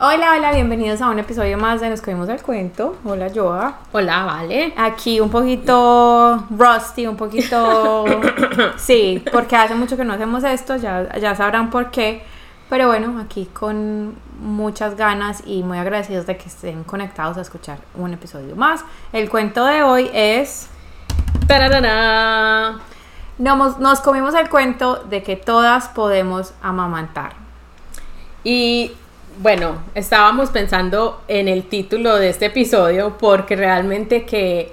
Hola, hola, bienvenidos a un episodio más de Nos Comimos el Cuento. Hola, Joa. Hola, Vale. Aquí un poquito rusty, un poquito... sí, porque hace mucho que no hacemos esto, ya, ya sabrán por qué. Pero bueno, aquí con muchas ganas y muy agradecidos de que estén conectados a escuchar un episodio más. El cuento de hoy es... Tararara. Nos, nos comimos el cuento de que todas podemos amamantar. Y bueno, estábamos pensando en el título de este episodio porque realmente que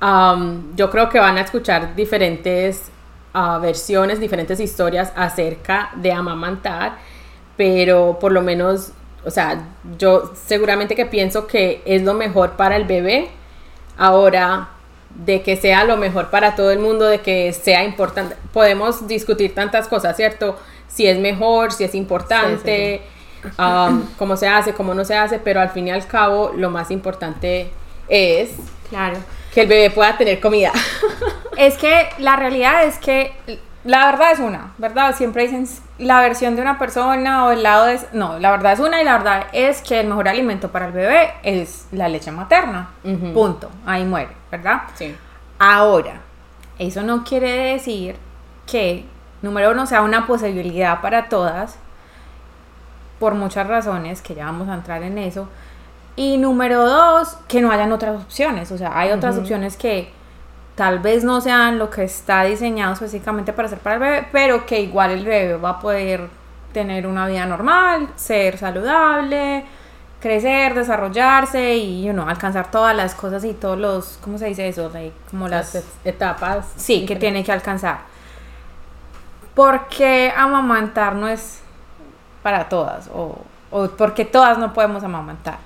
um, yo creo que van a escuchar diferentes uh, versiones, diferentes historias acerca de amamantar, pero por lo menos, o sea, yo seguramente que pienso que es lo mejor para el bebé. Ahora, de que sea lo mejor para todo el mundo, de que sea importante, podemos discutir tantas cosas, ¿cierto? Si es mejor, si es importante. Sí, sí, um, cómo se hace, cómo no se hace, pero al fin y al cabo lo más importante es Claro. que el bebé pueda tener comida. Es que la realidad es que la verdad es una, ¿verdad? Siempre dicen la versión de una persona o el lado de... No, la verdad es una y la verdad es que el mejor alimento para el bebé es la leche materna. Punto. Ahí muere, ¿verdad? Sí. Ahora, eso no quiere decir que, número uno, sea una posibilidad para todas, por muchas razones, que ya vamos a entrar en eso. Y número dos, que no hayan otras opciones. O sea, hay otras opciones que tal vez no sean lo que está diseñado específicamente para hacer para el bebé, pero que igual el bebé va a poder tener una vida normal, ser saludable, crecer, desarrollarse y, you know, alcanzar todas las cosas y todos los, ¿cómo se dice eso? Like, como las... Las et- etapas. Sí, que tiene que alcanzar. Porque amamantar no es para todas o, o porque todas no podemos amamantar.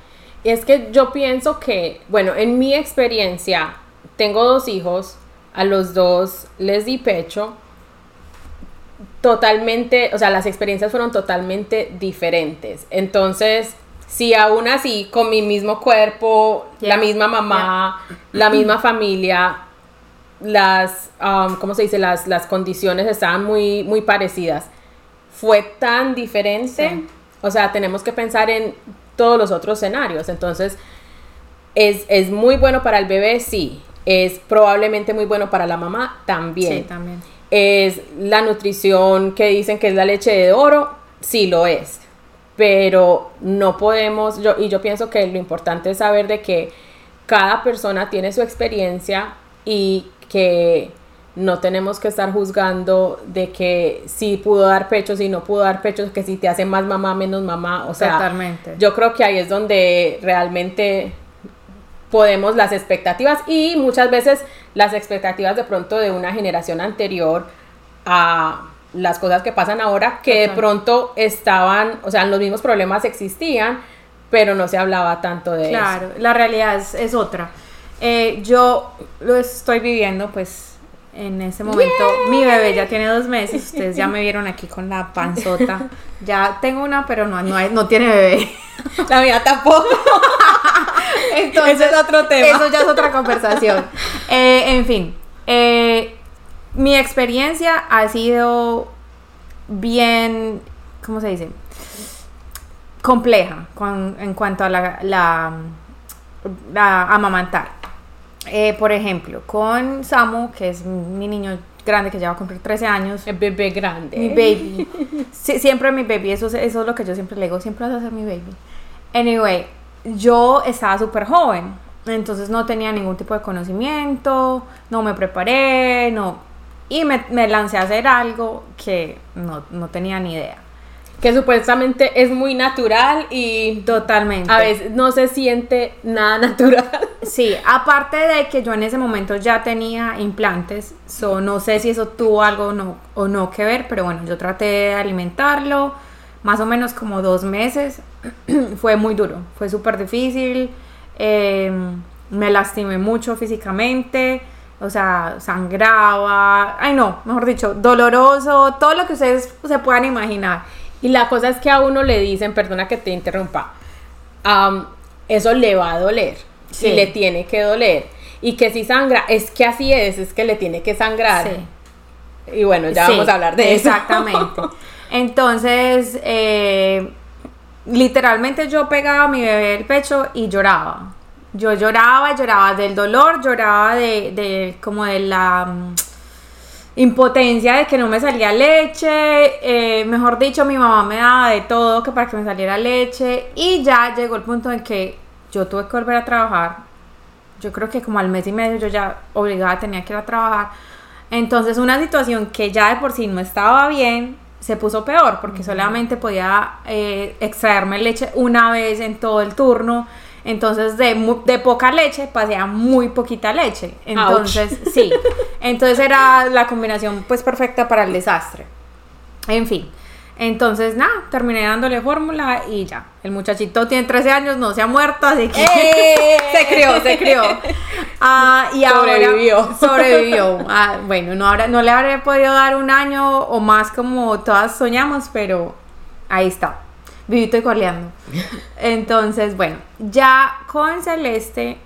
Es que yo pienso que, bueno, en mi experiencia, tengo dos hijos, a los dos les di pecho, totalmente, o sea, las experiencias fueron totalmente diferentes. Entonces, si aún así, con mi mismo cuerpo, Yeah, la misma mamá, la misma familia, las, um, ¿cómo se dice? Las, las condiciones estaban muy, muy parecidas. Fue tan diferente. Sí. O sea, tenemos que pensar en todos los otros escenarios. Entonces, es, es muy bueno para el bebé, sí. Es probablemente muy bueno para la mamá también. Sí, también. Es la nutrición que dicen que es la leche de oro, sí lo es. Pero no podemos, yo, y yo pienso que lo importante es saber de que cada persona tiene su experiencia y que no tenemos que estar juzgando de que si pudo dar pecho, si no pudo dar pecho, que si te hace más mamá, menos mamá. O sea, Totalmente. yo creo que ahí es donde realmente podemos las expectativas y muchas veces las expectativas de pronto de una generación anterior a las cosas que pasan ahora que de pronto estaban, o sea, los mismos problemas existían, pero no se hablaba tanto de eso. Claro, la realidad es, es otra. Eh, yo lo estoy viviendo, pues, en ese momento. Mi bebé ya tiene dos meses. Ustedes ya me vieron aquí con la panzota. Ya tengo una, pero no, no, no tiene bebé. La mía tampoco. Entonces, Ese es otro tema. Eso ya es otra conversación. Eh, en fin, eh, mi experiencia ha sido bien, ¿cómo se dice? Compleja con- en cuanto a la, la, la amamantar. Eh, por ejemplo, con Samu, que es mi niño grande que ya va a cumplir 13 años, El bebé grande. mi baby. Sí, siempre mi baby, eso, es- eso es lo que yo siempre le digo, siempre vas a ser mi baby. Anyway, yo estaba súper joven, entonces no tenía ningún tipo de conocimiento, no me preparé, no. Y me, me lancé a hacer algo que no, no tenía ni idea. Que supuestamente es muy natural y Totalmente. a veces no se siente nada natural. Sí, aparte de que yo en ese momento ya tenía implantes, no sé si eso tuvo algo o no, que ver, pero bueno, yo traté de alimentarlo más o menos como dos meses. fue muy duro, fue súper difícil, eh, me lastimé mucho físicamente, o sea, sangraba, ay no, mejor dicho, doloroso, todo lo que ustedes se puedan imaginar. Y la cosa es que a uno le dicen, perdona que te interrumpa, eso le va a doler. Sí. Y le tiene que doler. Y que si sangra, es que así es, es que le tiene que sangrar. Sí. Y bueno, ya Sí, vamos a hablar de eso. Exactamente. Entonces, eh, literalmente yo pegaba a mi bebé el pecho y lloraba. Yo lloraba, lloraba del dolor, lloraba de, de como de la mm, impotencia de que no me salía leche, eh, mejor dicho, mi mamá me daba de todo que para que me saliera leche y ya llegó el punto en que yo tuve que volver a trabajar. Yo creo que como al mes y medio yo ya obligada tenía que ir a trabajar. Entonces una situación que ya de por sí no estaba bien, se puso peor porque solamente podía eh, extraerme leche una vez en todo el turno. Entonces de, de poca leche pasé a muy poquita leche. Entonces, sí. Entonces era la combinación pues perfecta para el desastre. En fin. Entonces, nada, terminé dándole fórmula y ya. El muchachito tiene 13 años, no se ha muerto, así que ¡Eh! se crió, se crió. Ah, y Sobrevivió. ahora sobrevivió. Ah, bueno, no, habrá- no le habré podido dar un año o más como todas soñamos, pero ahí está. Vivito y coleando. Entonces, bueno, ya con Celeste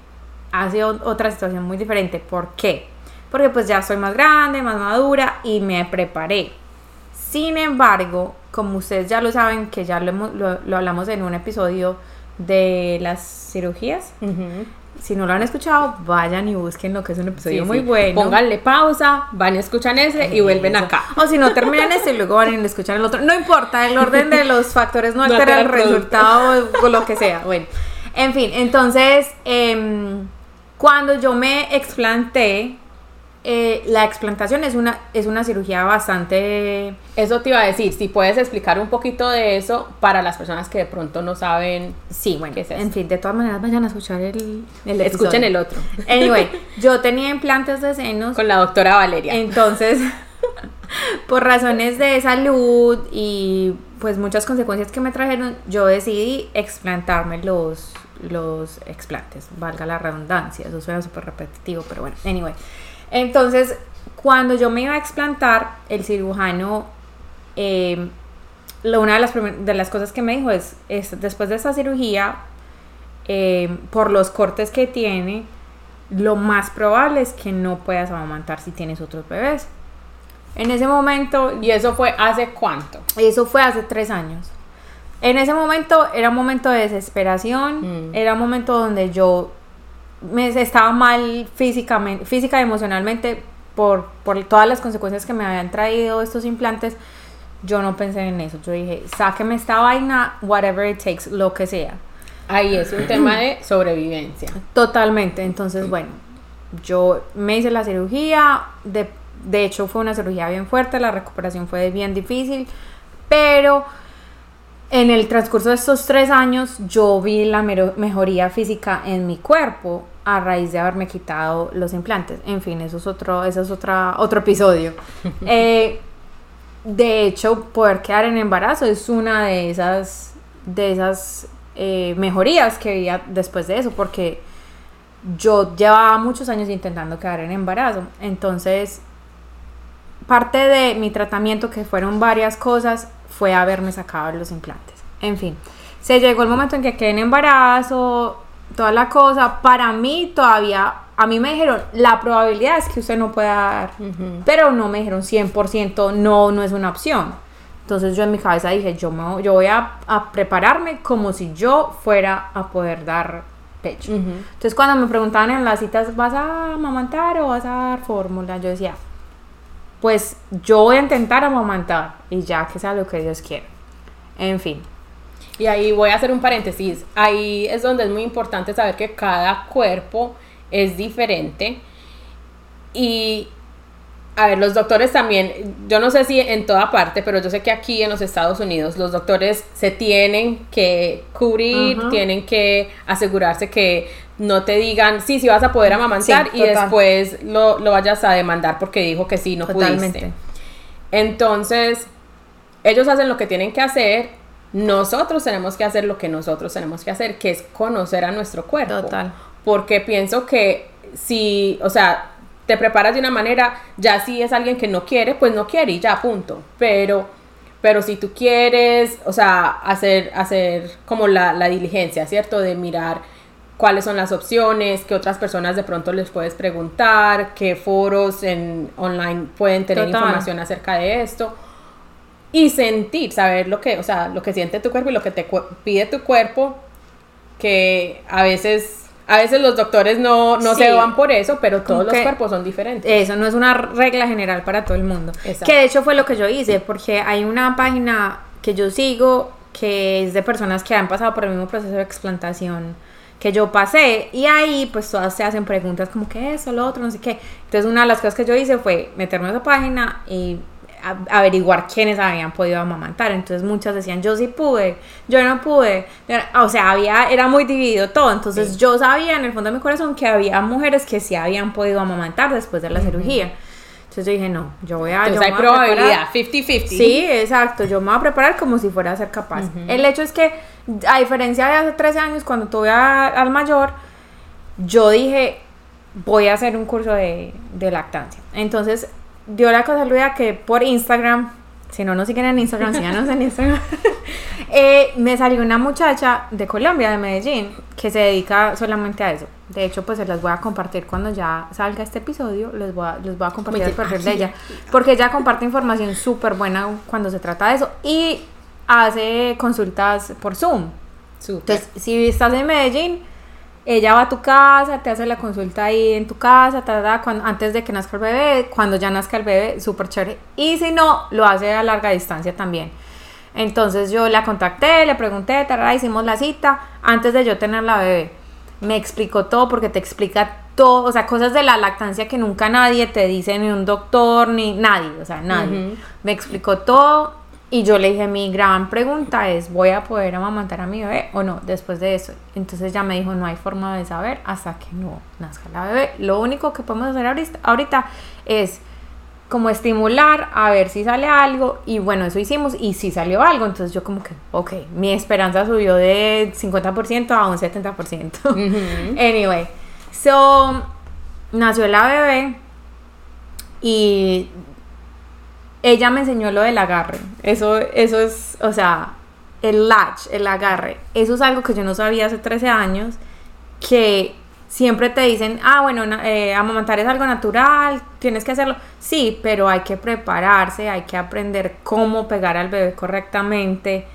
ha sido otra situación muy diferente. ¿Por qué? Porque pues ya soy más grande, más madura y me preparé. Sin embargo, como ustedes ya lo saben, que ya lo, lo- lo hablamos en un episodio de las cirugías, si no lo han escuchado, vayan y busquen lo que es un episodio Sí, muy sí. bueno. Pónganle pausa, van y escuchan ese y vuelven Eso. acá. O si no terminan este y luego van y escuchan el otro. No importa, el orden de los factores no No altera el producto. resultado o lo que sea. Bueno, en fin, entonces, em, cuando yo me explanté, eh, la explantación es una, es una cirugía bastante... Eso te iba a decir, si puedes explicar un poquito de eso para las personas que de pronto no saben. Sí, bueno, ¿Qué es eso? en fin, de todas maneras vayan a escuchar el, el Escuchen episodio. el otro. Anyway, yo tenía implantes de senos Con la doctora Valeria. Entonces, por razones de salud y pues muchas consecuencias que me trajeron, yo decidí explantarme los, los explantes, valga la redundancia, eso suena súper repetitivo, pero bueno, anyway. Entonces, cuando yo me iba a explantar, el cirujano, eh, una de las, de las cosas que me dijo es, es, después de esta cirugía, eh, por los cortes que tiene, lo más probable es que no puedas amamantar si tienes otros bebés. En ese momento, ¿Y eso fue hace cuánto? eso fue hace tres años. En ese momento era un momento de desesperación, Mm. era un momento donde yo me estaba mal físicamente, física y emocionalmente por, por todas las consecuencias que me habían traído estos implantes. Yo no pensé en eso. Yo dije, sáqueme esta vaina, whatever it takes, lo que sea. Ahí es un tema de sobrevivencia. Totalmente. Entonces, bueno, yo me hice la cirugía. De, de hecho, fue una cirugía bien fuerte. La recuperación fue bien difícil. Pero en el transcurso de estos tres años, yo vi la mejoría física en mi cuerpo a raíz de haberme quitado los implantes. En fin, eso es otro, eso es otra, otro episodio. Eh, de hecho, poder quedar en embarazo es una de esas, de esas eh, mejorías que vi a- después de eso, porque yo llevaba muchos años intentando quedar en embarazo. Entonces, parte de mi tratamiento, que fueron varias cosas, fue haberme sacado los implantes. En fin, se llegó el momento en que quedé en embarazo, toda la cosa. Para mí todavía, a mí me dijeron, la probabilidad es que usted no pueda dar, pero no me dijeron 100%, no, no es una opción. Entonces yo en mi cabeza dije, yo, me, voy- yo voy a, a prepararme como si yo fuera a poder dar pecho. Entonces cuando me preguntaban en las citas, ¿vas a amamantar o vas a dar fórmula? Yo decía, pues yo voy a intentar amamantar y ya que sea lo que Dios quiera. En fin. Y ahí voy a hacer un paréntesis. Ahí es donde es muy importante saber que cada cuerpo es diferente. Y, a ver, los doctores también, yo no sé si en toda parte, pero yo sé que aquí en los Estados Unidos los doctores se tienen que cubrir, tienen que asegurarse que no te digan, sí, sí vas a poder amamantar Sí, y total. después lo, lo vayas a demandar porque dijo que sí, no Totalmente. pudiste. Entonces, ellos hacen lo que tienen que hacer, nosotros tenemos que hacer lo que nosotros tenemos que hacer, que es conocer a nuestro cuerpo. Total. Porque pienso que si, o sea, te preparas de una manera, ya si es alguien que no quiere, pues no quiere y ya, punto. Pero, pero si tú quieres, o sea, hacer, hacer como la, la diligencia, ¿cierto? De mirar cuáles son las opciones, qué otras personas de pronto les puedes preguntar, qué foros en online pueden tener Total. información acerca de esto. Y sentir, saber lo que, o sea, lo que siente tu cuerpo y lo que te pide tu cuerpo, que a veces a veces los doctores no, no se van por eso, pero todos los cuerpos son diferentes. Eso no es una regla general para todo el mundo. Que de hecho fue lo que yo hice, porque hay una página que yo sigo que es de personas que han pasado por el mismo proceso de explantación que yo pasé y ahí pues todas se hacen preguntas como que eso, lo otro, no sé qué. Entonces una de las cosas que yo hice fue meterme a esa página y averiguar quiénes habían podido amamantar. Entonces muchas decían, yo sí pude, yo no pude. O sea, había, era muy dividido todo. Entonces yo sabía en el fondo de mi corazón que había mujeres que sí habían podido amamantar después de la cirugía. Entonces yo dije, no, yo voy a... Entonces hay probabilidad, 50-50. Sí, exacto, yo me voy a preparar como si fuera a ser capaz. El hecho es que, a diferencia de hace 13 años, cuando tuve al mayor, yo dije, voy a hacer un curso de, de lactancia. Entonces dio la casualidad que por Instagram, si no nos siguen en Instagram, síganos en Instagram, eh, me salió una muchacha de Colombia, de Medellín, que se dedica solamente a eso. De hecho, pues se las voy a compartir cuando ya salga este episodio, les voy a, les voy a compartir el perfil de ella, porque ella comparte información súper buena cuando se trata de eso y hace consultas por Zoom. Entonces, si estás en Medellín, ella va a tu casa, te hace la consulta ahí en tu casa, cuando, antes de que nazca el bebé, cuando ya nazca el bebé, súper chévere. Y si no, lo hace a larga distancia también. Entonces yo la contacté, le pregunté, hicimos la cita antes de yo tener la bebé. Me explicó todo porque te explica todo, o sea, cosas de la lactancia que nunca nadie te dice, ni un doctor, ni nadie, o sea, nadie. Me explicó todo y yo le dije, mi gran pregunta es, ¿voy a poder amamantar a mi bebé o no después de eso? Entonces ya me dijo, no hay forma de saber hasta que no nazca la bebé. Lo único que podemos hacer ahorita, ahorita es como estimular a ver si sale algo y bueno, eso hicimos y si salió algo, entonces yo como que, ok, mi esperanza subió de 50% a un 70%. anyway, so nació la bebé y ella me enseñó lo del agarre. Eso, eso es, o sea, el latch, el agarre. Eso es algo que yo no sabía hace 13 años, que siempre te dicen, ah, bueno, eh, amamantar es algo natural, tienes que hacerlo. Sí, pero hay que prepararse, hay que aprender cómo pegar al bebé correctamente,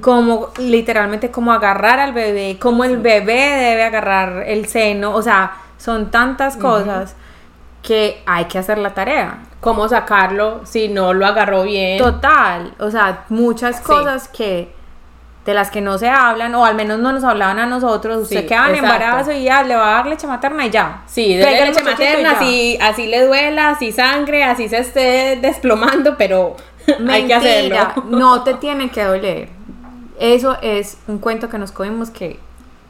cómo, literalmente, cómo agarrar al bebé, cómo el bebé debe agarrar el seno, o sea, son tantas cosas que hay que hacer la tarea. ¿Cómo sacarlo si no lo agarró bien? Total, o sea, muchas cosas que de las que no se hablan, o al menos no nos hablaban a nosotros, usted queda en embarazo y ya le va a dar leche materna y ya. Sí, de leche materna, así, así le duela, así sangre, así se esté desplomando, pero hay que hacerlo. No te tiene que doler. Eso es un cuento que nos comimos que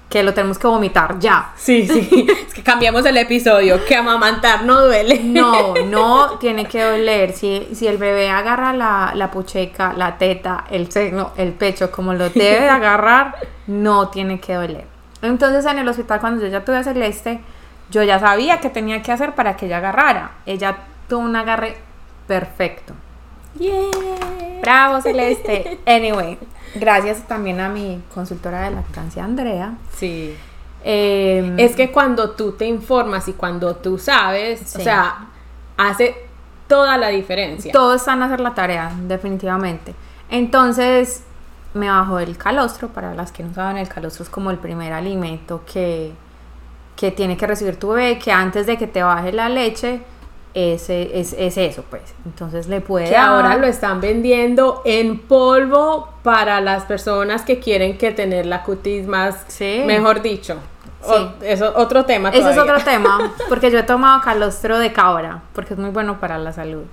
que lo tenemos que vomitar ya. Sí, sí. es que cambiamos el episodio, que amamantar no duele. No, no tiene que doler. Si, si el bebé agarra la, la pucheca, la teta, el seno, el pecho, como lo debe agarrar, no tiene que doler. Entonces en el hospital cuando yo ya tuve a Celeste, yo ya sabía qué tenía que hacer para que ella agarrara. Ella tuvo un agarre perfecto. Yeah. Bravo Celeste. Anyway, Gracias también a mi consultora de lactancia, Andrea. Sí. Em, es que cuando tú te informas y cuando tú sabes, o sea, hace toda la diferencia. Todos están a hacer la tarea, definitivamente. Entonces, me bajó el calostro. Para las que no saben, el calostro es como el primer alimento que, que tiene que recibir tu bebé, que antes de que te baje la leche, es, es, eso, pues. Entonces le puede. Que ahora lo están vendiendo en polvo para las personas que quieren que tener la cutis más, mejor dicho. Sí. eso otro tema. Ese es otro tema, porque yo he tomado calostro de cabra, porque es muy bueno para la salud.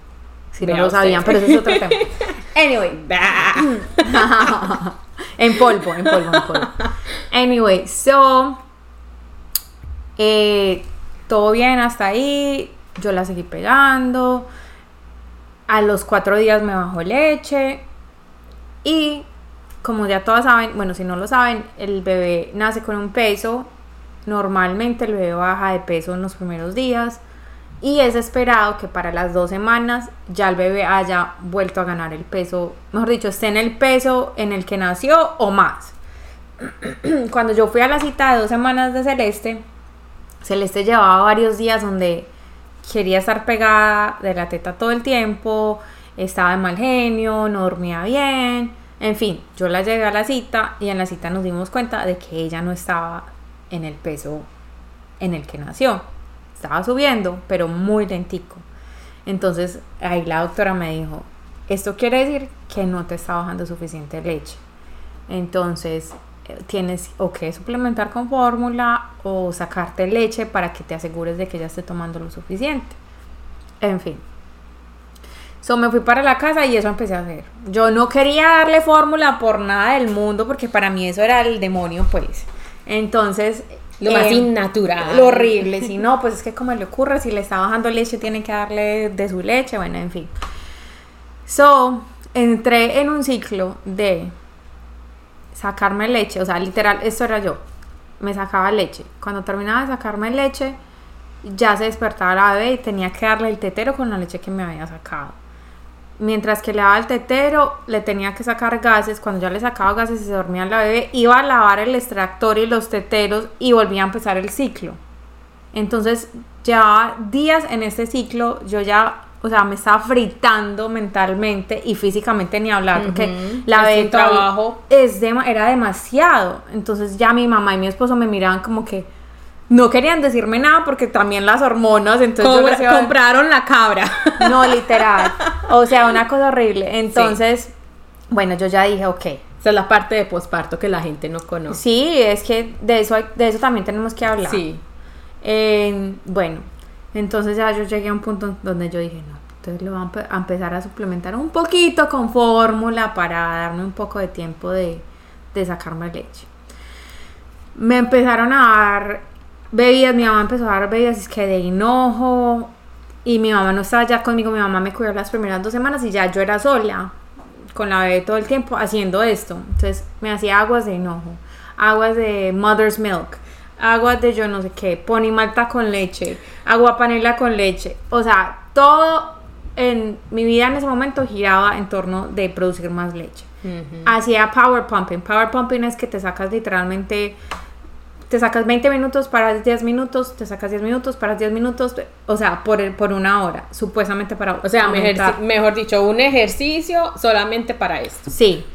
Si no lo sabían, pero ese es otro tema. Anyway. en polvo, en polvo, en polvo. Anyway, so. Eh, todo bien hasta ahí yo la seguí pegando. A los cuatro días me bajó leche. Y como ya todas saben, bueno, si no lo saben, el bebé nace con un peso. Normalmente el bebé baja de peso en los primeros días. Y es esperado que para las dos semanas ya el bebé haya vuelto a ganar el peso, mejor dicho, esté en el peso en el que nació o más. Cuando yo fui a la cita de dos semanas de Celeste, Celeste llevaba varios días donde quería estar pegada de la teta todo el tiempo, estaba de mal genio, no dormía bien, en fin, yo la llegué a la cita y en la cita nos dimos cuenta de que ella no estaba en el peso en el que nació. Estaba subiendo, pero muy lentico. Entonces ahí la doctora me dijo, esto quiere decir que no te está bajando suficiente leche. Entonces tienes o que suplementar con fórmula o sacarte leche para que te asegures de que ya esté tomando lo suficiente. En fin. So me fui para la casa y eso empecé a hacer. Yo no quería darle fórmula por nada del mundo porque para mí eso era el demonio, pues. Entonces. Lo más eh, innatural. Lo horrible. Si no, pues es que como le ocurre, si le está bajando leche, tiene que darle de su leche. Bueno, en fin. So, entré en un ciclo de sacarme leche. O sea, literal, esto era yo. Me sacaba leche. Cuando terminaba de sacarme leche, ya se despertaba la bebé y tenía que darle el tetero con la leche que me había sacado. Mientras que le daba el tetero, le tenía que sacar gases. Cuando ya le sacaba gases y se dormía la bebé, iba a lavar el extractor y los teteros y volvía a empezar el ciclo. Entonces, ya días en este ciclo, yo ya, o sea, me estaba fritando mentalmente y físicamente ni hablar, porque la Es bebé un todavía- trabajo. es dema- era demasiado. Entonces ya mi mamá y mi esposo me miraban como que no querían decirme nada porque también las hormonas, entonces Cobra- compraron la cabra. no literal, o sea, una cosa horrible. Entonces, bueno, yo ya dije, ok, Esa es la parte de posparto que la gente no conoce. sí, es que de eso hay- de eso también tenemos que hablar. Sí. Eh, bueno, entonces ya yo llegué a un punto donde yo dije, no, entonces lo voy a empe- a empezar a suplementar un poquito con fórmula para darme un poco de tiempo de, de sacarme leche. Me empezaron a dar bebidas, mi mamá empezó a dar bebidas, es que de hinojo, y mi mamá no estaba ya conmigo, mi mamá me cuidó las primeras dos semanas y ya yo era sola, con la bebé todo el tiempo haciendo esto. Entonces me hacía aguas de hinojo, aguas de mother's milk, aguas de yo no sé qué, pony malta con leche, agua panela con leche. O sea, todo en mi vida en ese momento giraba en torno de producir más leche. Hacía power pumping. Power pumping es que te sacas literalmente te sacas 20 minutos, paras 10 minutos, te sacas 10 minutos, paras 10 minutos, o sea, por, el- por una hora, supuestamente para O sea, me aumentar. ejerci- mejor dicho, un ejercicio solamente para esto. Sí.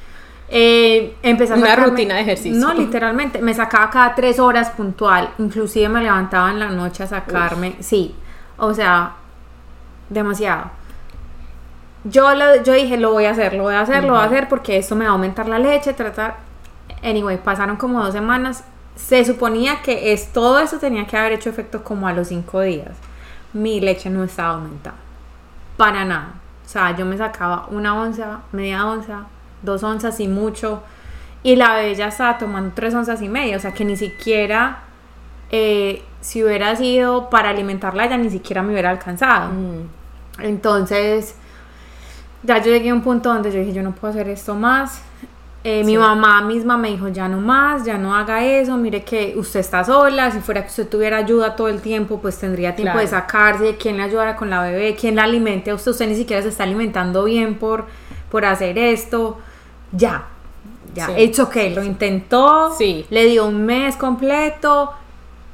Eh, empecé a Una sacarme- rutina de ejercicio. No, literalmente. Me sacaba cada tres horas puntual. Inclusive me levantaba en la noche a sacarme. Sí. O sea, demasiado. Yo, lo- yo dije, lo voy a hacer, lo voy a hacer, lo voy a hacer porque esto me va a aumentar la leche, tratar. Anyway, pasaron como dos semanas. Se suponía que es, todo eso tenía que haber hecho efecto como a los cinco días. Mi leche no estaba aumentada. Para nada. O sea, yo me sacaba una onza, media onza, dos onzas y mucho. Y la bebé ya estaba tomando tres onzas y media. O sea, que ni siquiera, eh, si hubiera sido para alimentarla, ya ni siquiera me hubiera alcanzado. Mm. Entonces, ya yo llegué a un punto donde yo dije, yo no puedo hacer esto más. Eh, Mi mamá misma me dijo, ya no más, ya no haga eso, mire que usted está sola, si fuera que usted tuviera ayuda todo el tiempo, pues tendría tiempo de sacarse, quién le ayudara con la bebé, quién la alimente usted, usted ni siquiera se está alimentando bien por, por hacer esto. Ya, ya, Sí. hecho que lo intentó, Sí. le dio un mes completo,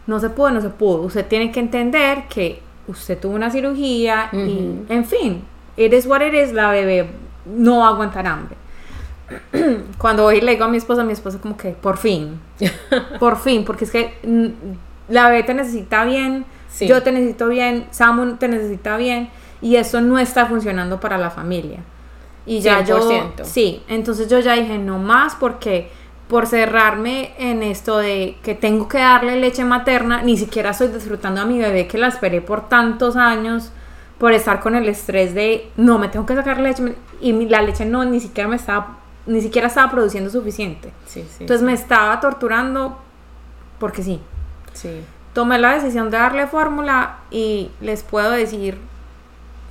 no se pudo, no se pudo. Usted tiene que entender que usted tuvo una cirugía y, en fin, is what it is, la bebé no va a aguantar hambre. Cuando voy y le digo a mi esposa, mi esposa como que, por fin, por fin, porque es que mm, la bebé te necesita bien, Sí. yo te necesito bien, Samu te necesita bien, y eso no está funcionando para la familia. Y ya yo, 100%. sí, entonces yo ya dije, no más, porque por cerrarme en esto de que tengo que darle leche materna, ni siquiera estoy disfrutando a mi bebé que la esperé por tantos años, por estar con el estrés de, no, me tengo que sacar leche, y la leche no, ni siquiera me estaba, ni siquiera estaba produciendo suficiente. Sí, sí. Entonces me estaba torturando porque sí. sí. Tomé la decisión de darle fórmula y les puedo decir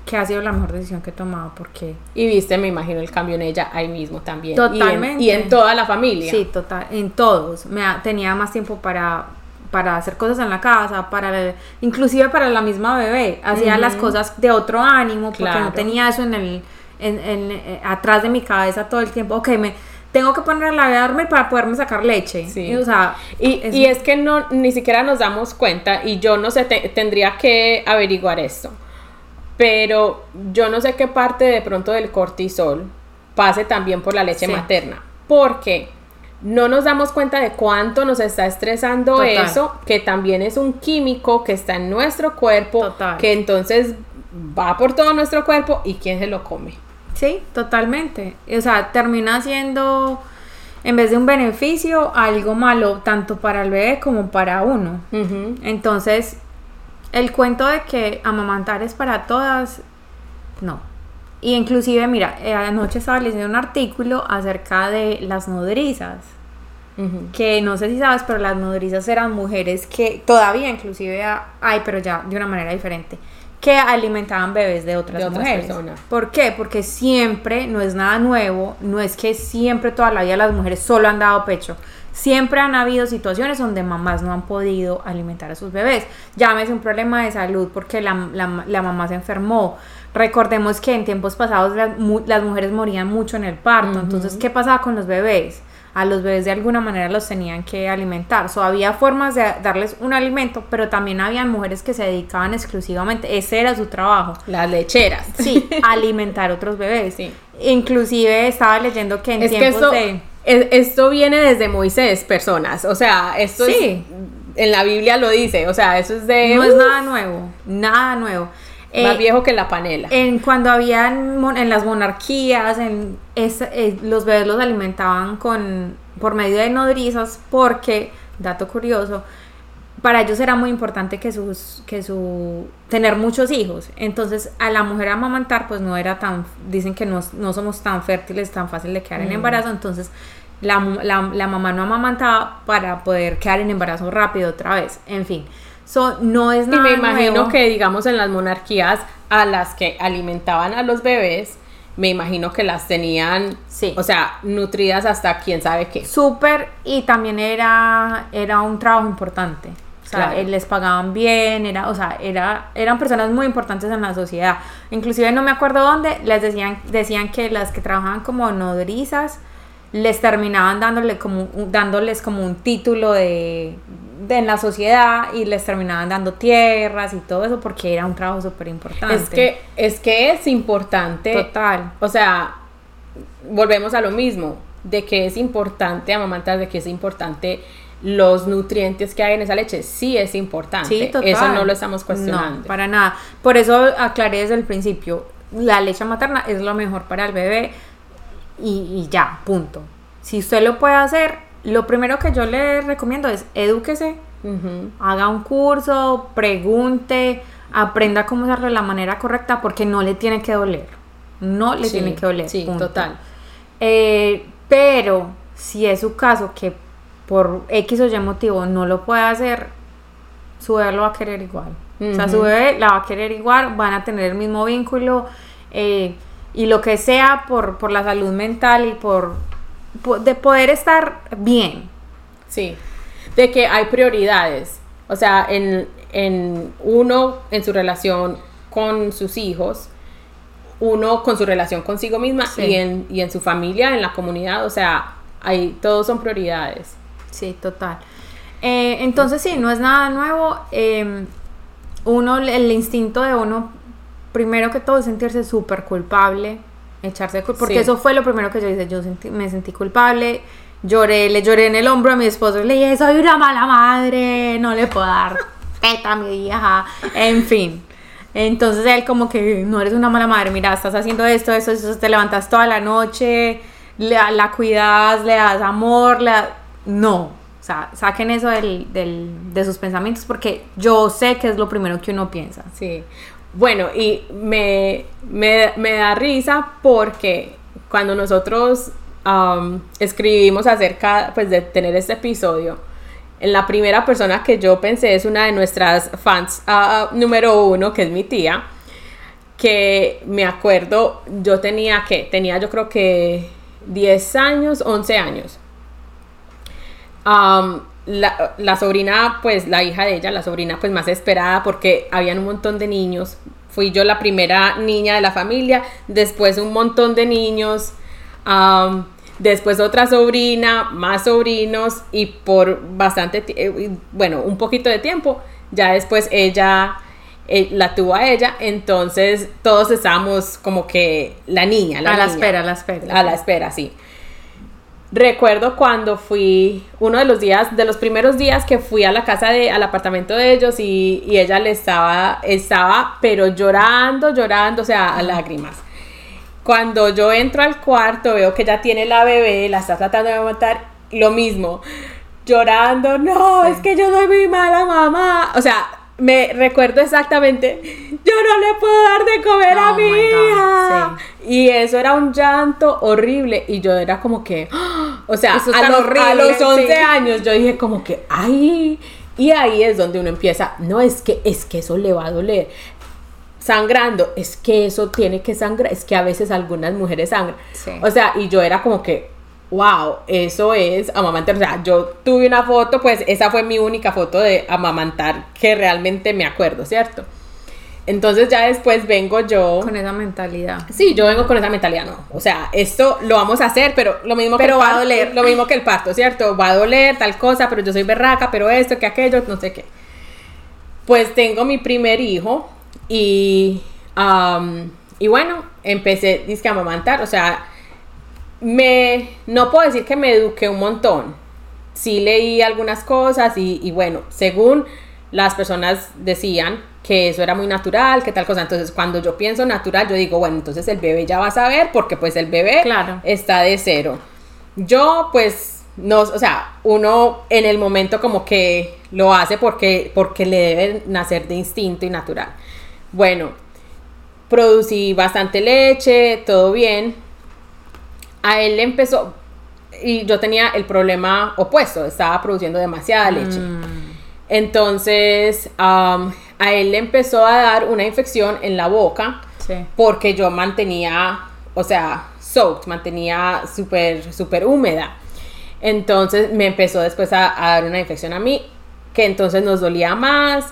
que ha sido la mejor decisión que he tomado porque Y viste, me imagino, el cambio en ella ahí mismo también. Y en- Totalmente. Y en, toda la familia. sí, total, en todos. Me tenía más tiempo para para hacer cosas en la casa, para inclusive para la misma bebé, hacía las cosas de otro ánimo porque Claro. no tenía eso en el en, en- eh, atrás de mi cabeza todo el tiempo. Ok, me tengo que poner a la bebé a dormir para poderme sacar leche. Sí. Y, o sea, Y, es- y es que no, ni siquiera nos damos cuenta, y yo no sé, te- tendría que averiguar esto. pero yo no sé qué parte de pronto del cortisol pase también por la leche Sí. materna, porque no nos damos cuenta de cuánto nos está estresando Total. eso, que también es un químico que está en nuestro cuerpo, Total. que entonces va por todo nuestro cuerpo y quién se lo come. Sí, totalmente. O sea, termina siendo, en vez de un beneficio, algo malo, tanto para el bebé como para uno. Entonces, el cuento de que amamantar es para todas, no. Y inclusive, mira, eh, anoche estaba leyendo un artículo acerca de las nodrizas, que no sé si sabes, pero las nodrizas eran mujeres que todavía inclusive ha- hay, pero ya de una manera diferente, que alimentaban bebés de otras, De otras mujeres. personas. ¿Por qué? Porque siempre, no es nada nuevo, no es que siempre toda la vida las mujeres solo han dado pecho. Siempre han habido situaciones donde mamás no han podido alimentar a sus bebés. Llámese un problema de salud porque la, la- la mamá se enfermó. Recordemos que en tiempos pasados las, mu- las mujeres morían mucho en el parto. Entonces, ¿qué pasaba con los bebés? A los bebés de alguna manera los tenían que alimentar. So, había formas de darles un alimento, pero también habían mujeres que se dedicaban exclusivamente, ese era su trabajo, Las lecheras. Sí, alimentar otros bebés. Sí. Inclusive estaba leyendo que en Es que tiempos esto, de... es- esto viene desde Moisés, personas. O sea, esto Sí. es, en la Biblia lo dice. O sea, eso es de No es nada nuevo, nada nuevo. Más Eh, viejo que la panela. en cuando habían mon- en las monarquías, en es- eh, los bebés los alimentaban con por medio de nodrizas porque, dato curioso, para ellos era muy importante que sus que su tener muchos hijos. Entonces, a la mujer amamantar pues no era tan dicen que no, no somos tan fértiles, tan fácil de quedar en embarazo, entonces la, la, la mamá no amamantaba para poder quedar en embarazo rápido otra vez. En fin, so, no es y nada me imagino nuevo. que, digamos, en las monarquías a las que alimentaban a los bebés, me imagino que las tenían, Sí. o sea, nutridas hasta quién sabe qué. Súper, y también era, era un trabajo importante. O sea, Claro. les pagaban bien, era, o sea, era, eran personas muy importantes en la sociedad. Inclusive no me acuerdo dónde, les decían, decían que las que trabajaban como nodrizas les terminaban dándole como, dándoles como un título de, de en la sociedad y les terminaban dando tierras y todo eso porque era un trabajo súper importante. Es que, es que es importante. Total. O sea, volvemos a lo mismo, de que es importante amamantar, de que es importante los nutrientes que hay en esa leche, sí es importante. Sí, total. Eso no lo estamos cuestionando. No, para nada. Por eso aclaré desde el principio, la leche materna es lo mejor para el bebé y, y ya, punto. Si usted lo puede hacer, lo primero que yo le recomiendo es edúquese, haga un curso, pregunte, aprenda cómo hacerlo de la manera correcta porque no le tiene que doler. No le Sí, tiene que doler. Sí, punto. total. Eh, pero si es su caso que por X o Y motivo no lo puede hacer, su bebé lo va a querer igual. O sea, su bebé la va a querer igual, van a tener el mismo vínculo eh, y lo que sea por, por la salud mental y por- de poder estar bien. Sí. De que hay prioridades. O sea, en, en uno, en su relación con sus hijos, uno con su relación consigo misma Sí. y, en, y en su familia, en la comunidad. O sea, ahí todos son prioridades. Sí, total. Eh, entonces sí, no es nada nuevo. eh, uno, el instinto de uno, primero que todo, es sentirse súper culpable, echarse cul- porque Sí. eso fue lo primero que yo hice. Yo sentí- me sentí culpable, lloré, le lloré en el hombro a mi esposo, le dije, soy una mala madre, no le puedo dar teta a mi hija, en fin. Entonces él como que no eres una mala madre, mira, estás haciendo esto, esto, esto, te levantas toda la noche, le- la cuidas, le das amor, le da- no, o sea, saquen eso del, del- de sus pensamientos porque yo sé que es lo primero que uno piensa. Sí. Bueno, y me, me, da risa porque cuando nosotros am, escribimos acerca pues, de tener este episodio, en la primera persona que yo pensé es una de nuestras fans ah, número uno, que es mi tía, que me acuerdo, yo tenía que, tenía yo creo que 10 años, 11 años. Am, la, la sobrina, pues la hija de ella, la sobrina pues más esperada porque habían un montón de niños. Fui yo la primera niña de la familia, después un montón de niños, después otra sobrina, más sobrinos y por bastante, eh, bueno, un poquito de tiempo, ya después ella eh, la tuvo a ella, entonces todos estábamos como que la niña, la a la espera, a la espera. A la espera, sí. Recuerdo cuando fui, uno de los días, de los primeros días que fui a la casa de, al apartamento de ellos y, y ella le estaba, estaba, pero llorando, llorando, o sea, a lágrimas. Cuando yo entro al cuarto, veo que ya tiene la bebé, la está tratando de matar, lo mismo, llorando, no, Sí. es que yo soy muy mala mamá. O sea, me recuerdo exactamente, yo no le puedo dar de comer a Oh mi. Y eso era un llanto horrible. Y yo era como que, ¡ah! o sea, Eso es a, los- horrible, a los 11 sí. años yo dije como que, ay. Y ahí es donde uno empieza, no, es que, es que eso le va a doler. Sangrando, es que eso tiene que sangrar, es que a veces algunas mujeres sangran. Sí. O sea, y yo era como que, wow, eso es amamantar. O sea, yo tuve una foto, pues esa fue mi única foto de amamantar que realmente me acuerdo, ¿cierto? Entonces ya después vengo yo. Con esa mentalidad. Sí, yo vengo con esa mentalidad, no. O sea, esto lo vamos a hacer, pero lo mismo Pero que va a parto, doler. Lo mismo que el parto, ¿cierto? Va a doler tal cosa, pero yo soy berraca, pero esto, que aquello, no sé qué. Pues tengo mi primer hijo y, am, y bueno, empecé dizque, a amamantar. O sea, me, no puedo decir que me eduqué un montón. Sí leí algunas cosas y, y bueno, según las personas decían que eso era muy natural, que tal cosa. Entonces, cuando yo pienso natural, yo digo, bueno, entonces el bebé ya va a saber porque pues el bebé Claro. está de cero. Yo pues no, o sea, uno en el momento como que lo hace porque, porque le debe nacer de instinto y natural. Bueno, producí bastante leche, todo bien. A él le empezó, y yo tenía el problema opuesto, estaba produciendo demasiada leche. Mm, Entonces, am, a él le empezó a dar una infección en la boca sí. porque yo mantenía, o sea, soaked, mantenía súper, súper húmeda. Entonces me empezó después a, a dar una infección a mí, que entonces nos dolía más.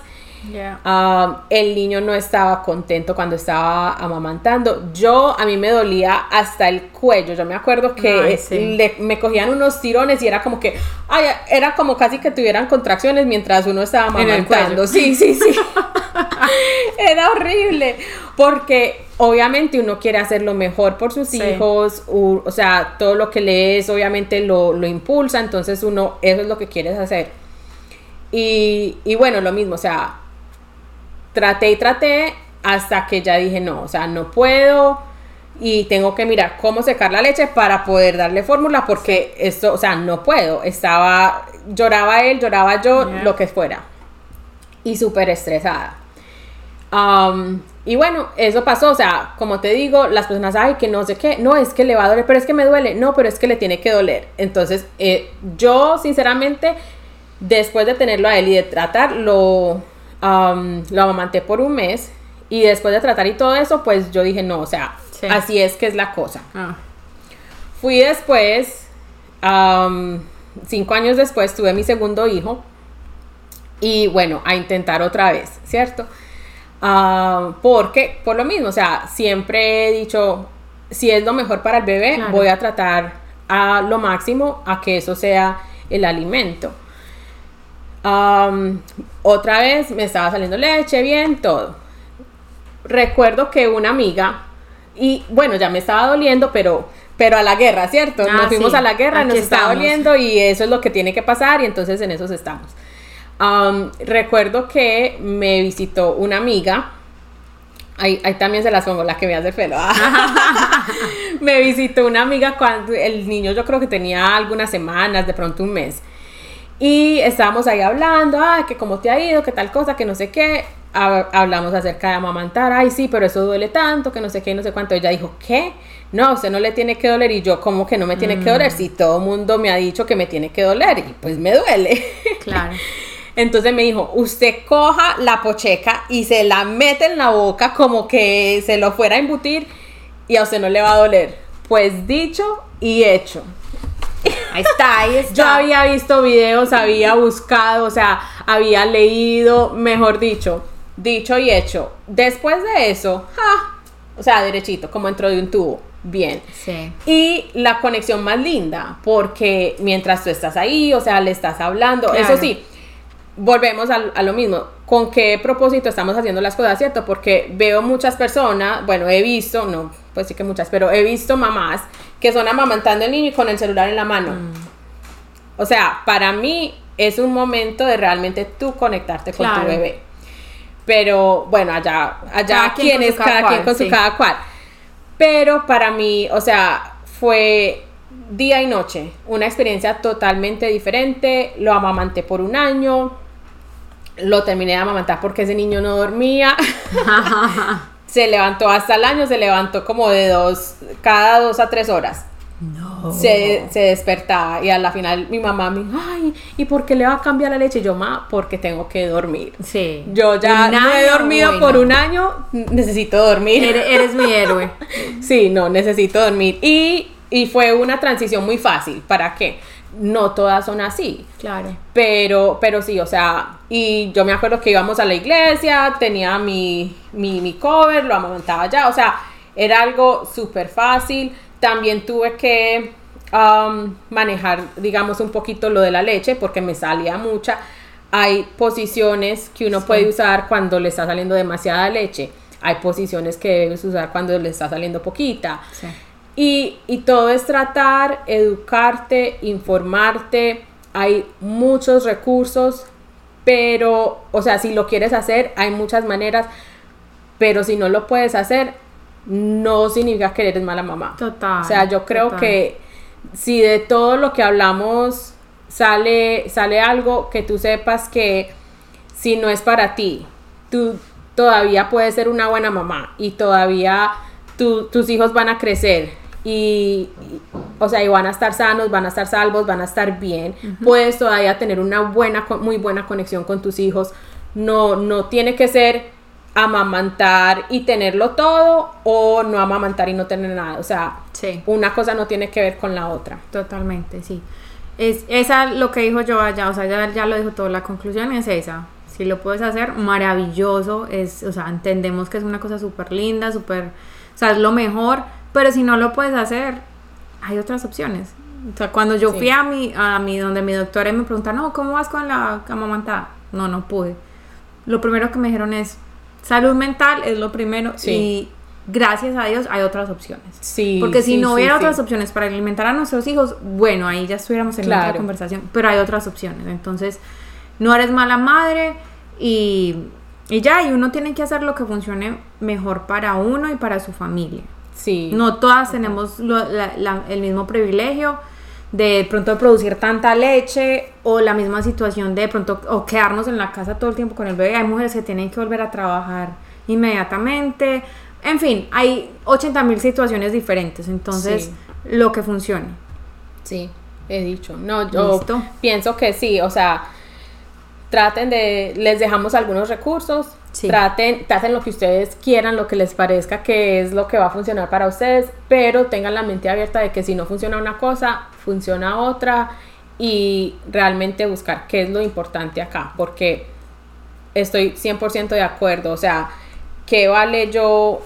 Um, el niño no estaba contento cuando estaba amamantando. Yo, a mí me dolía hasta el cuello. Yo me acuerdo que Ay, sí. le- me cogían unos tirones y era como que, ay, era como casi que tuvieran contracciones mientras uno estaba amamantando. Sí, sí, sí. era horrible. Porque obviamente uno quiere hacer lo mejor por sus Sí. hijos. u- o sea, todo lo que lees obviamente lo, lo impulsa. Entonces uno, eso es lo que quieres hacer. Y, y bueno, lo mismo, o sea, traté y traté hasta que ya dije, no, o sea, no puedo y tengo que mirar cómo secar la leche para poder darle fórmula porque esto, o sea, no puedo. Estaba, lloraba él, lloraba yo, lo que fuera. Y súper estresada. Y bueno, eso pasó, o sea, como te digo, las personas, ay, que no sé qué, no, es que le va a doler, pero es que me duele, no, pero es que le tiene que doler. Entonces, eh, yo sinceramente, después de tenerlo a él y de tratar, lo, lo amamanté por un mes y después de tratar y todo eso, pues yo dije, no, o sea, Sí. así es que es la cosa. Ah, Fui después, am, cinco años después, tuve mi segundo hijo. Y bueno, a intentar otra vez, ¿cierto? Ah, porque, por lo mismo, o sea, siempre he dicho, si es lo mejor para el bebé, Claro. voy a tratar a lo máximo a que eso sea el alimento. Am, otra vez me estaba saliendo leche, bien, todo. Recuerdo que una amiga, y bueno, ya me estaba doliendo, pero, pero a la guerra, ¿cierto? Ah, nos fuimos sí. a la guerra, Aquí nos estaba estamos. doliendo y eso es lo que tiene que pasar y entonces en esos estamos. Am, recuerdo que me visitó una amiga, ahí, ahí también se las pongo, la que me hace el pelo. me visitó una amiga cuando el niño yo creo que tenía algunas semanas, de pronto un mes. Y estábamos ahí hablando, ah, que cómo te ha ido, que tal cosa, que no sé qué. Ha- Hablamos acerca de amamantar, ay, sí, pero eso duele tanto, que no sé qué, no sé cuánto. Ella dijo, ¿qué? No, a usted no le tiene que doler. Y yo, ¿cómo que no me tiene que doler? Si todo el mundo me ha dicho que me tiene que doler, y pues me duele. claro. Entonces me dijo, usted coja la pocheca y se la mete en la boca como que se lo fuera a embutir y a usted no le va a doler. Pues dicho y hecho. Ahí está, ahí está. Yo había visto videos, había buscado, o sea, había leído, mejor dicho, dicho y hecho. Después de eso, ¡ja! o sea, derechito, como entró de un tubo, bien. Sí. Y la conexión más linda, porque mientras tú estás ahí, o sea, le estás hablando, Claro. eso sí, volvemos a, a, lo mismo. ¿Con qué propósito estamos haciendo las cosas, cierto? Porque veo muchas personas, bueno, he visto, no, pues sí que muchas, pero he visto mamás que son amamantando al niño y con el celular en la mano. Mm. O sea, para mí es un momento de realmente tú conectarte con tu bebé. Pero bueno, allá, allá quien es cada, quien con su cada cual. Pero para mí, o sea, fue día y noche, una experiencia totalmente diferente. Lo amamanté por un año, lo terminé de amamantar porque ese niño no dormía. se levantó hasta el año, se levantó como de dos, cada dos a tres horas. No. Se, se, despertaba y a la final mi mamá me dijo, ay, ¿y por qué le va a cambiar la leche? yo, ma, porque tengo que dormir. Sí. Yo ya no he dormido por un año, necesito dormir. Eres, eres mi héroe. sí, no, necesito dormir. Y y fue una transición muy fácil. ¿Para qué? No todas son así. Claro. Pero, pero sí, o sea, y yo me acuerdo que íbamos a la iglesia, tenía mi, mi, mi cover, lo amamantaba ya, o sea, era algo súper fácil. También tuve que um, manejar, digamos, un poquito lo de la leche porque me salía mucha. Hay posiciones que uno puede usar cuando le está saliendo demasiada leche. Hay posiciones que debes usar cuando le está saliendo poquita. Sí. Y, todo es tratar, educarte, informarte. Hay muchos recursos, pero, o sea, si lo quieres hacer, hay muchas maneras, pero si no lo puedes hacer, no significa que eres mala mamá. Total. O sea, yo creo que si de todo lo que hablamos sale, sale algo, que tú sepas que si no es para ti, tú todavía puedes ser una buena mamá y todavía tus hijos van a crecer y, o sea, y van a estar sanos, van a estar salvos, van a estar bien. Puedes todavía tener una buena, muy buena conexión con tus hijos. No, no tiene que ser amamantar y tenerlo todo o no amamantar y no tener nada. O sea, una cosa no tiene que ver con la otra. Totalmente, sí. Es esa lo que dijo yo allá, o sea, ya, ya lo dijo todo. La conclusión es esa. Si lo puedes hacer, maravilloso. Es, o sea, entendemos que es una cosa súper linda, súper, o sea, es lo mejor pero si no lo puedes hacer, hay otras opciones. O sea, cuando yo fui a mi, a mi, donde mi doctora me pregunta, no, ¿cómo vas con la amamantada? No, no pude. Lo primero que me dijeron es, salud mental es lo primero y gracias a Dios hay otras opciones. Sí. Porque si no hubiera otras opciones para alimentar a nuestros hijos, bueno, ahí ya estuviéramos en otra conversación, pero hay otras opciones. Entonces, no eres mala madre y, y ya, y uno tiene que hacer lo que funcione mejor para uno y para su familia. No todas tenemos el mismo privilegio de pronto producir tanta leche o la misma situación de pronto o quedarnos en la casa todo el tiempo con el bebé. Hay mujeres que tienen que volver a trabajar inmediatamente. En fin, hay 80 mil situaciones diferentes. Entonces, lo que funcione. Sí, he dicho. No, yo pienso que sí. O sea, traten de, les dejamos algunos recursos Traten, hacen lo que ustedes quieran, lo que les parezca que es lo que va a funcionar para ustedes, pero tengan la mente abierta de que si no funciona una cosa, funciona otra y realmente buscar qué es lo importante acá, porque estoy 100% de acuerdo, o sea, ¿qué vale yo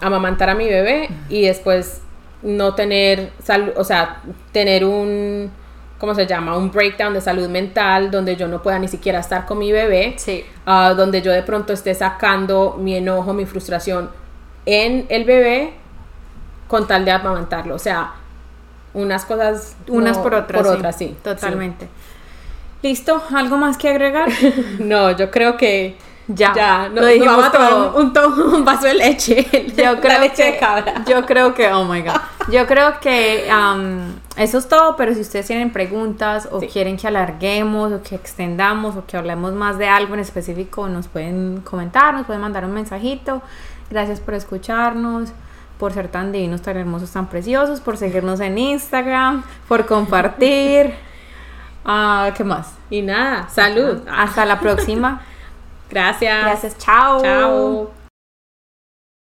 amamantar a mi bebé y después no tener, o sea, tener un ¿cómo se llama? Un breakdown de salud mental donde yo no pueda ni siquiera estar con mi bebé, sí. Ah, donde yo de pronto esté sacando mi enojo, mi frustración en el bebé con tal de amamantarlo. O sea, unas cosas unas por otras. Por otras, sí. Totalmente. ¿Listo? ¿Algo más que agregar? no, yo creo que ya, ya no, lo vamos a tomar un, un, vaso de leche. Yo creo leche que, de cabra. Yo creo que, oh my god. Yo creo que um, eso es todo, pero si ustedes tienen preguntas o quieren que alarguemos o que extendamos o que hablemos más de algo en específico, nos pueden comentar, nos pueden mandar un mensajito. Gracias por escucharnos, por ser tan divinos, tan hermosos, tan preciosos, por seguirnos en Instagram, por compartir. Uh, ¿Qué más? Y nada, salud. Hasta la próxima. Gracias. Gracias, chao. Chao.